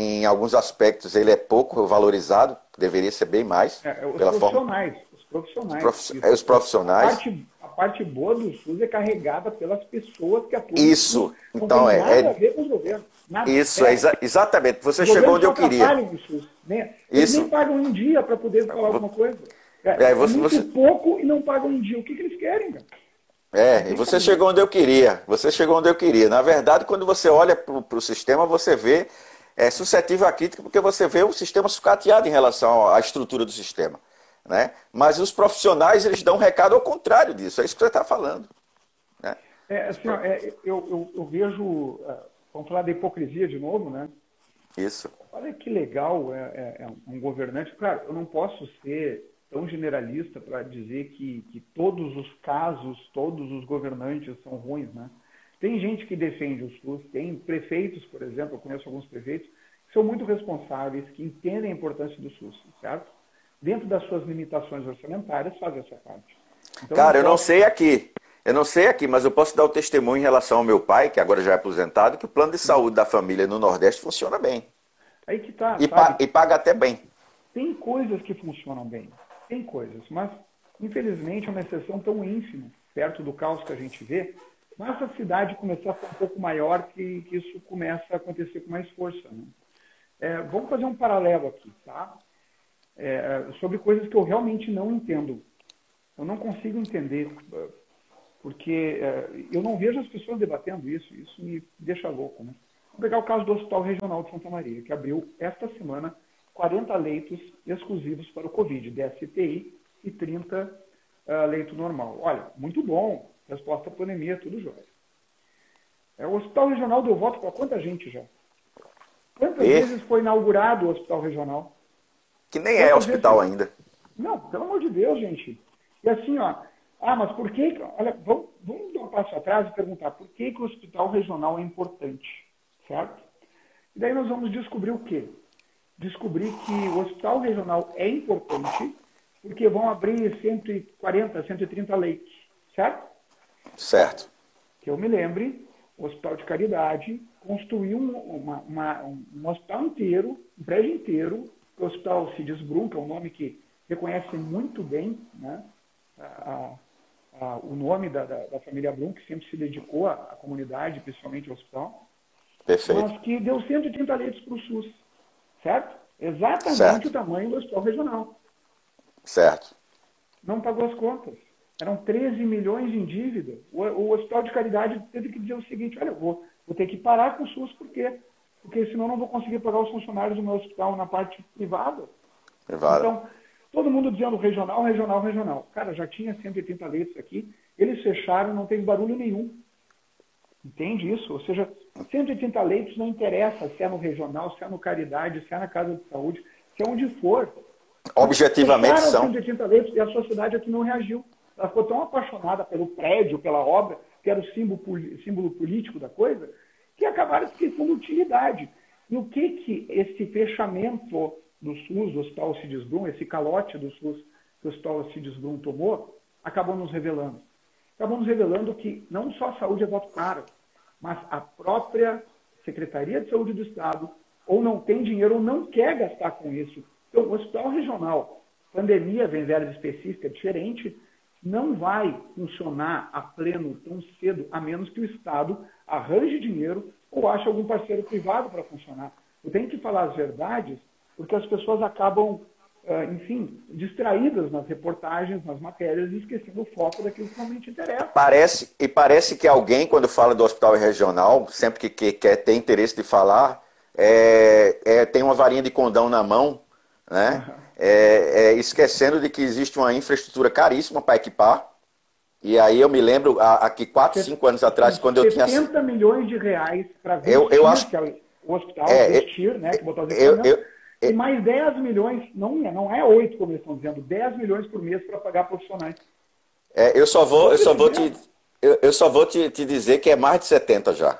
A: em alguns aspectos, ele é pouco valorizado, deveria ser bem mais.
B: É, os pela profissionais. Forma... Os profissionais. Prof...
A: É, os profissionais.
B: A parte, a parte, boa do SUS é carregada pelas pessoas que atuam.
A: Isso. então, é, nada
B: é... a ver com os governos.
A: Nada. Isso, é, exa exatamente. Você chegou onde eu queria.
B: SUS, né? Eles Isso. nem pagam em dia para poder falar alguma coisa. É, é você, muito você... pouco e não pagam em dia. O que, que eles querem, cara?
A: É, e você chegou onde eu queria. Você chegou onde eu queria. Na verdade, quando você olha para o sistema, você vê é suscetível à crítica porque você vê o sistema sucateado em relação à estrutura do sistema. Né? Mas os profissionais eles dão um recado ao contrário disso. É isso que você está falando. Né?
B: É, assim, é, eu, eu, eu, vejo. É, vamos falar da hipocrisia de novo, né?
A: Isso.
B: Olha que legal é, é, é um governante. Claro, eu não posso ser tão generalista para dizer que, que todos os casos, todos os governantes são ruins, né? Tem gente que defende o SUS, tem prefeitos, por exemplo, eu conheço alguns prefeitos, que são muito responsáveis, que entendem a importância do SUS, certo? Dentro das suas limitações orçamentárias, fazem essa parte.
A: Então, Cara, eu não sei aqui, eu não sei aqui, mas eu posso dar o testemunho em relação ao meu pai, que agora já é aposentado, que o plano de saúde da família no Nordeste funciona bem.
B: Aí que tá.
A: E, pa e paga até bem.
B: Tem coisas que funcionam bem, tem coisas, mas infelizmente é uma exceção tão ínfima, perto do caos que a gente vê, nossa cidade começar a ficar um pouco maior, que, que isso começa a acontecer com mais força. Né? É, vamos fazer um paralelo aqui, tá? É, sobre coisas que eu realmente não entendo. Eu não consigo entender, porque é, eu não vejo as pessoas debatendo isso, isso me deixa louco. Né? Vamos pegar o caso do Hospital Regional de Santa Maria, que abriu esta semana 40 leitos exclusivos para o Covid, 10 CTI e 30 uh, ah, leito normal. Olha, muito bom, Resposta à pandemia, tudo jóia. É, o Hospital Regional deu voto para quanta gente já? Quantas e? vezes foi inaugurado o Hospital Regional?
A: Que nem é Quantas é hospital vezes... ainda.
B: Não, pelo amor de Deus, gente. E assim, ó, ah, mas por que. Olha, vamos, vamos dar um passo atrás e perguntar por que, que o hospital regional é importante, certo? E daí nós vamos descobrir o quê? Descobrir que o hospital regional é importante porque vão abrir 140, 130 leitos, certo?
A: Certo.
B: Que eu me lembre, o Hospital de Caridade construiu uma, uma, um hospital inteiro, um prédio inteiro, o Hospital Cides Brum, que é um nome que reconhece muito bem né, a, a, o nome da, da, da, família Brum, que sempre se dedicou à, à comunidade, principalmente ao hospital.
A: Perfeito.
B: Mas que deu 130 leitos para o SUS, certo? Exatamente certo. o tamanho do hospital regional.
A: Certo.
B: Não pagou as contas. Eram 13 milhões em dívida. O, o Hospital de Caridade teve que dizer o seguinte: olha, eu vou, vou ter que parar com o SUS, por quê? Porque senão não vou conseguir pagar os funcionários do meu hospital na parte privada.
A: Privada.
B: Então, todo mundo dizendo regional, regional, regional. Cara, já tinha 180 leitos aqui, eles fecharam, não teve barulho nenhum. Entende isso? Ou seja, 180 leitos não interessa se é no regional, se é no caridade, se é na casa de saúde, se é onde for.
A: Objetivamente
B: Fecharam são. 180 leitos e a sociedade aqui não reagiu. Ela ficou tão apaixonada pelo prédio, pela obra, que era o símbolo, símbolo político da coisa, que acabaram esquecendo utilidade. E o que, que esse fechamento do SUS, do Hospital Cides Brum, esse calote do SUS que o Hospital Cides Brum tomou, acabou nos revelando? Acabou nos revelando que não só a saúde é voto caro, mas a própria Secretaria de Saúde do Estado ou não tem dinheiro ou não quer gastar com isso. Então, o hospital regional, pandemia vem verba específica diferente, não vai funcionar a pleno tão cedo, a menos que o Estado arranje dinheiro ou ache algum parceiro privado para funcionar. Eu tenho que falar as verdades, porque as pessoas acabam, eh, enfim, distraídas nas reportagens, nas matérias e esquecendo o foco daquilo que realmente interessa.
A: Parece, e parece que alguém, quando fala do hospital regional, sempre que, que quer ter interesse de falar, é, é, tem uma varinha de condão na mão, né? Uhum é, é, esquecendo de que existe uma infraestrutura caríssima para equipar. E aí eu me lembro, aqui 4, 5 anos atrás, quando eu tinha...
B: 70 milhões de reais para
A: eu, eu acho...
B: que é o hospital, é, vestir, né, que botou os eu, eu, e mais 10 milhões, não é, não é 8, como eles estão dizendo, 10 milhões por mês para pagar profissionais.
A: É, eu só vou, eu só vou te, eu, eu só vou te, te dizer que é mais de 70 já.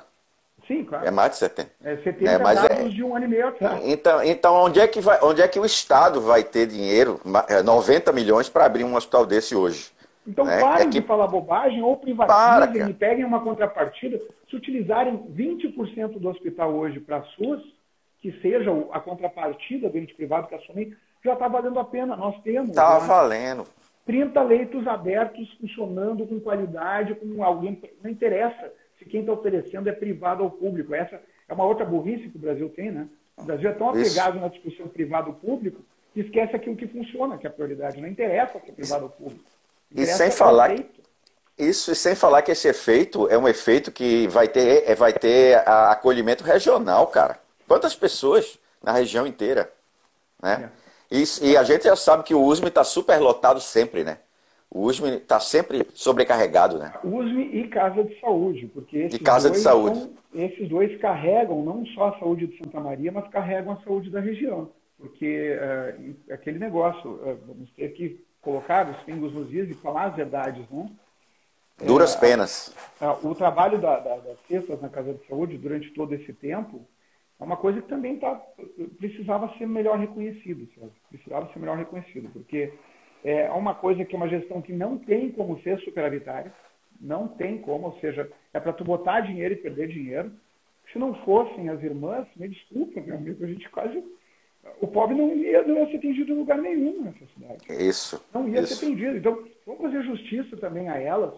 B: Sim, claro.
A: É mais de 70.
B: É 70 é, mas é... de um ano e meio atrás.
A: Então, então onde, é que vai, onde é que o Estado vai ter dinheiro, 90 é, milhões, para abrir um hospital desse hoje?
B: Então né? parem é que... de falar bobagem ou privatizem Para, e peguem uma contrapartida. Se utilizarem 20% do hospital hoje para SUS, que seja a contrapartida do ente privado que assumir, já está valendo a pena. Nós temos.
A: Está valendo.
B: 30 leitos abertos, funcionando com qualidade, com alguém. Não interessa se quem está oferecendo é privado ou público. Essa é uma outra burrice que o Brasil tem, né? O Brasil é tão apegado Isso. na discussão privado-público que esquece aquilo que funciona, que é a prioridade. Não interessa se é privado ou público.
A: E sem falar isso e sem falar que esse efeito é um efeito que vai ter, é, vai ter acolhimento regional, cara. Quantas pessoas na região inteira, né? É. E, e, a gente já sabe que o USM está super lotado sempre, né? O USM está sempre sobrecarregado, né?
B: USM e Casa de Saúde, porque esses,
A: casa
B: dois,
A: de saúde. São,
B: esses dois carregam não só a saúde de Santa Maria, mas carregam a saúde da região. Porque uh, aquele negócio, uh, vamos ter que colocar os pingos nos is e falar as verdades, né?
A: Duras é, penas.
B: o trabalho da, da, das cestas na Casa de Saúde durante todo esse tempo é uma coisa que também tá, precisava ser melhor reconhecido, sabe? precisava ser melhor reconhecido, porque é uma coisa que é uma gestão que não tem como ser superavitária, não tem como, ou seja, é para tu botar dinheiro e perder dinheiro. Se não fossem as irmãs, me desculpa, meu amigo, a gente quase o pobre não ia, não ia ser atendido em lugar nenhum nessa cidade.
A: Isso.
B: Não ia
A: isso.
B: ser atendido. Então, vamos fazer justiça também a elas,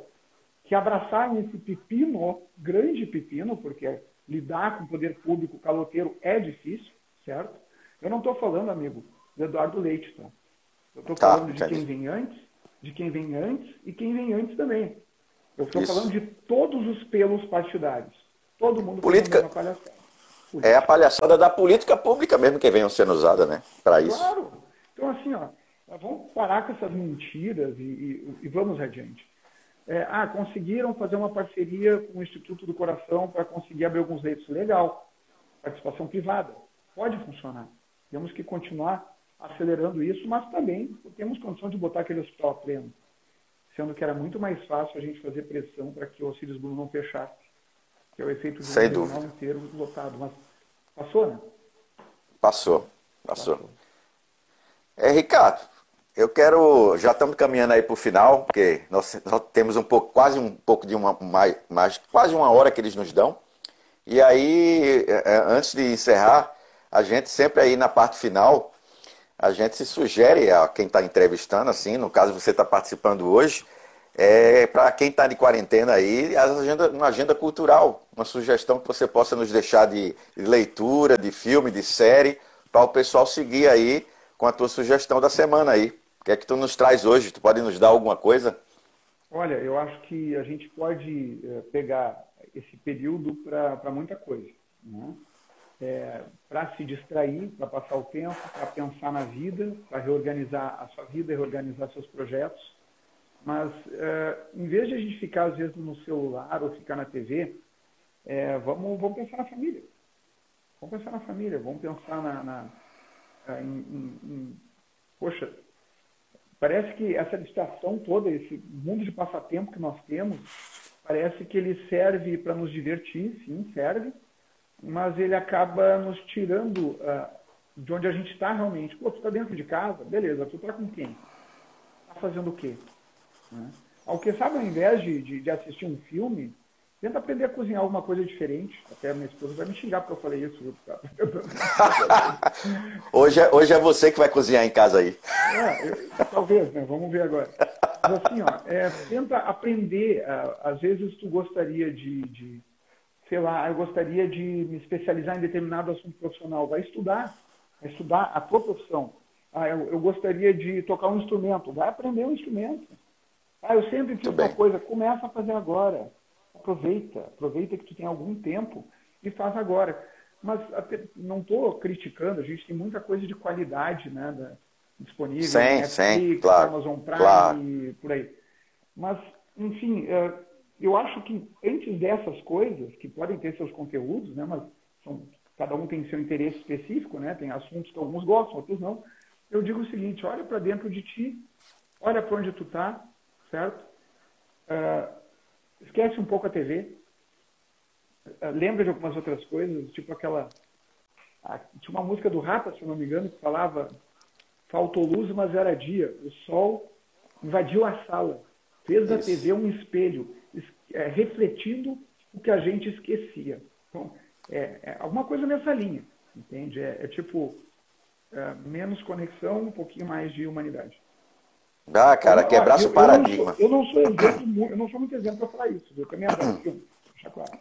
B: que abraçarem esse pepino, grande pepino, porque lidar com o poder público caloteiro é difícil, certo? Eu não estou falando, amigo, do Eduardo Leite, tá? Eu estou tá, falando de quem vem antes, de quem vem antes e quem vem antes também. Eu estou falando de todos os pelos partidários. Todo mundo
A: Política. palhaçada. É a palhaçada da política pública mesmo que venham sendo usada, né? Para isso.
B: Claro. Então, assim, ó, vamos parar com essas mentiras e, e, e vamos adiante. É, ah, conseguiram fazer uma parceria com o Instituto do Coração para conseguir abrir alguns leitos. Legal. Participação privada. Pode funcionar. Temos que continuar acelerando isso, mas também temos condição de botar aquele hospital a pleno. Sendo que era muito mais fácil a gente fazer pressão para que o Auxílios Bruno não fechasse que é o efeito de um
A: dúvida.
B: inteiro lotado. Mas passou, né?
A: Passou, passou. passou. É, Ricardo, eu quero. Já estamos caminhando aí para o final, porque nós, nós, temos um pouco, quase um pouco de uma mais, mais, quase uma hora que eles nos dão. E aí, é, é, antes de encerrar, a gente sempre aí na parte final, a gente se sugere a quem está entrevistando, assim, no caso você está participando hoje, é, para quem está de quarentena aí, agenda, uma agenda cultural, uma sugestão que você possa nos deixar de, de leitura, de filme, de série, para o pessoal seguir aí com a tua sugestão da semana aí. O que é que tu nos traz hoje? Tu pode nos dar alguma coisa?
B: Olha, eu acho que a gente pode é, pegar esse período para muita coisa. Né? É, para se distrair, para passar o tempo, para pensar na vida, para reorganizar a sua vida, reorganizar seus projetos mas, é, em vez de a gente ficar, às vezes, no celular ou ficar na TV, é, vamos, vamos pensar na família. Vamos pensar na família, vamos pensar na, na em, em, em, Poxa, parece que essa distração toda, esse mundo de passatempo que nós temos, parece que ele serve para nos divertir, sim, serve, mas ele acaba nos tirando uh, de onde a gente está realmente. Pô, tu está dentro de casa? Beleza, tu está com quem? Está fazendo o quê? Né? Ao que sabe, ao invés de, de, de, assistir um filme, tenta aprender a cozinhar alguma coisa diferente. Até a minha esposa vai me xingar porque eu falei isso.
A: hoje, é, hoje é você que vai cozinhar em casa aí.
B: É, eu, talvez, né? Vamos ver agora. Mas assim, ó, é, tenta aprender. Às vezes tu gostaria de, de, sei lá, eu gostaria de me especializar em determinado assunto profissional. Vai estudar. Vai estudar a tua profissão. Ah, eu, eu gostaria de tocar um instrumento. Vai aprender um instrumento. Ah, eu sempre fiz uma coisa, começa a fazer agora. Aproveita, aproveita que tu tem algum tempo e faz agora. Mas não estou criticando, a gente tem muita coisa de qualidade né, da, disponível,
A: sim, Netflix, sim, claro,
B: Amazon Prime
A: claro.
B: e por aí. Mas, enfim, é, eu acho que antes dessas coisas, que podem ter seus conteúdos, né, mas são, cada um tem seu interesse específico, né, tem assuntos que alguns gostam, outros não, eu digo o seguinte, olha para dentro de ti, olha para onde tu está, certo? Uh, esquece um pouco a TV. Uh, lembra de algumas outras coisas, tipo aquela. tinha uma música do Rapa, se não me engano, que falava: Faltou luz, mas era dia. O sol invadiu a sala, fez da TV um espelho, é, refletindo o que a gente esquecia. Então, é, é alguma coisa nessa linha, entende? É, é tipo é, menos conexão, um pouquinho mais de humanidade.
A: Ah, cara, quebrasse o paradigma.
B: Eu não, sou, eu não exemplo, eu não sou muito exemplo para falar isso. Adoro filme.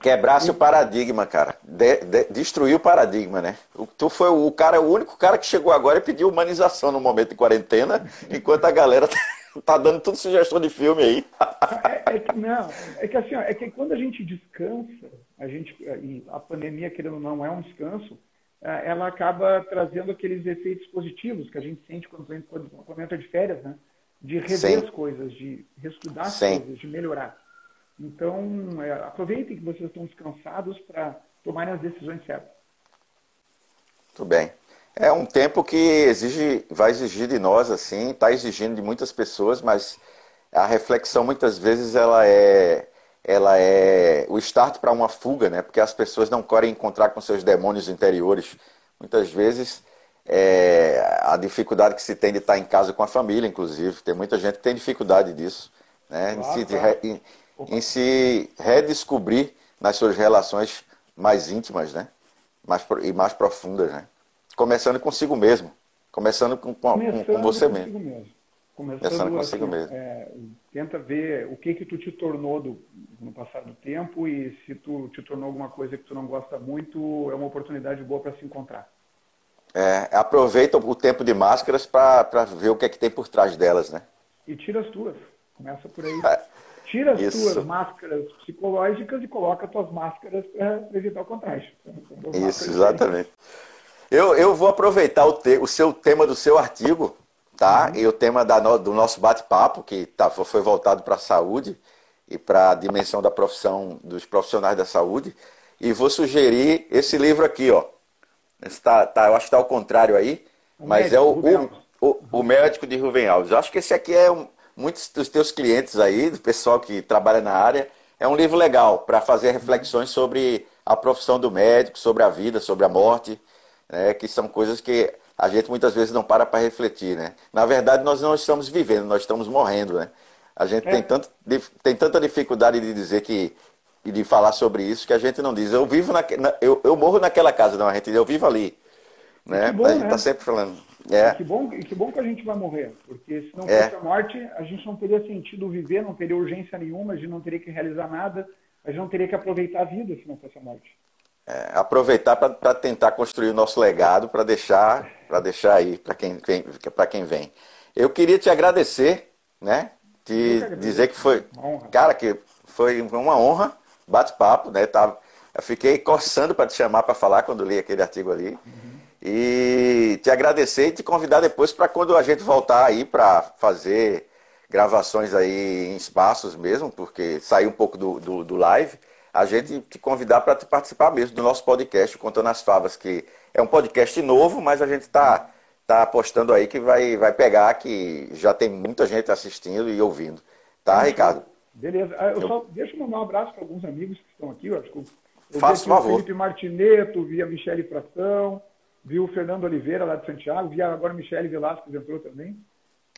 A: Quebrasse o paradigma, cara. De, de, destruiu o paradigma, né? Tu foi o cara, o único cara que chegou agora e pediu humanização no momento de quarentena, enquanto a galera tá, tá dando tudo sugestão de filme aí.
B: É, é, que, não, é que assim, ó, é que quando a gente descansa, a gente, e a pandemia, querendo ou não, é um descanso, é, ela acaba trazendo aqueles efeitos positivos que a gente sente quando, quando entra de férias, né? De rever Sim. as coisas, de reestudar as coisas, de melhorar. Então, é, aproveitem que vocês estão descansados para tomarem as decisões certas.
A: Tudo bem. É um tempo que exige, vai exigir de nós, assim, está exigindo de muitas pessoas, mas a reflexão muitas vezes ela é, ela é o start para uma fuga, né? Porque as pessoas não querem encontrar com seus demônios interiores. Muitas vezes é, a dificuldade que se tem de estar em casa com a família, inclusive, tem muita gente que tem dificuldade disso, né? Claro, em, se, em, em se redescobrir nas suas relações mais íntimas, né? Mais, e mais profundas, né? Começando consigo mesmo. Começando com, com, começando com você mesmo. mesmo.
B: Começando, começando consigo assim, mesmo. É, tenta ver o que que tu te tornou do, no passar do tempo e se tu te tornou alguma coisa que tu não gosta muito, é uma oportunidade boa para se encontrar.
A: É, aproveita o tempo de máscaras para ver o que é que tem por trás delas, né?
B: E tira as tuas. Começa por aí. É. Tira as Isso. tuas máscaras psicológicas e coloca as tuas máscaras para evitar o contágio.
A: Isso, exatamente. Eu, eu vou aproveitar o, te, o seu tema do seu artigo, tá? Uhum. E o tema da, do nosso bate-papo, que tá, foi voltado para a saúde e para a dimensão da profissão dos profissionais da saúde. E vou sugerir esse livro aqui, ó. Está, tá, eu acho que está ao contrário aí, o mas médico, é o, o, o, o, médico de Rubem Alves. Eu acho que esse aqui é um, muitos dos teus clientes aí, do pessoal que trabalha na área. É um livro legal para fazer reflexões sobre a profissão do médico, sobre a vida, sobre a morte, né, que são coisas que a gente muitas vezes não para para refletir. Né? Na verdade, nós não estamos vivendo, nós estamos morrendo. Né? A gente é. tem, tanto, tem tanta dificuldade de dizer que e de falar sobre isso que a gente não diz. Eu vivo na, eu, eu morro naquela casa, não, a gente eu vivo ali. Né? Bom, a gente está né? sempre falando.
B: É. que, bom, que bom que a gente vai morrer, porque se não é. fosse a morte, a gente não teria sentido viver, não teria urgência nenhuma, a gente não teria que realizar nada, a gente não teria que aproveitar a vida se não fosse a morte.
A: É, aproveitar para tentar construir o nosso legado, para deixar, para deixar aí para quem, quem, quem vem. Eu queria te agradecer, né? Te que dizer que foi, cara, que foi uma honra, bate-papo, né? Tava, eu fiquei coçando para te chamar para falar quando li aquele artigo ali. Uhum. E te agradecer e te convidar depois para quando a gente voltar aí para fazer gravações aí em espaços mesmo, porque sair um pouco do, do, do live, a gente te convidar para participar mesmo do nosso podcast Contando as Favas, que é um podcast novo, mas a gente está tá apostando aí que vai, vai pegar, que já tem muita gente assistindo e ouvindo. Tá, Ricardo?
B: Beleza. Ah, eu, eu... só deixa eu mandar um abraço para alguns amigos que estão aqui. Eu acho que eu
A: Faça favor.
B: O Felipe Martineto, via Michele Fração, viu o Fernando Oliveira lá de Santiago, vi agora o Michele Velasquez entrou também.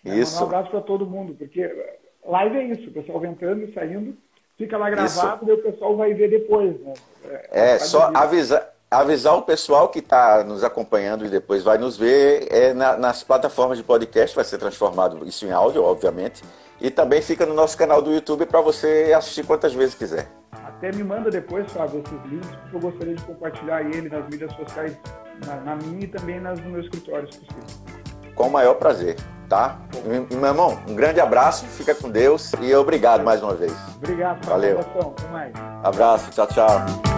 A: Isso.
B: Um abraço para todo mundo, porque live é isso, o pessoal vem entrando e saindo, fica lá gravado e o pessoal vai ver depois. Né?
A: É, é só avisar, avisar o pessoal que está nos acompanhando e depois vai nos ver é, na, nas plataformas de podcast, vai ser transformado isso em áudio, obviamente, e também fica no nosso canal do YouTube para você assistir quantas vezes quiser.
B: Até me manda depois, Fábio, esses links, porque eu gostaria de compartilhar ele nas mídias sociais, na, na minha e também nas, no meu escritório, se possível.
A: Com o maior prazer, tá? E, meu irmão, um grande abraço, fica com Deus e obrigado mais uma vez.
B: Obrigado,
A: Valeu.
B: Até mais.
A: Abraço, tchau, tchau.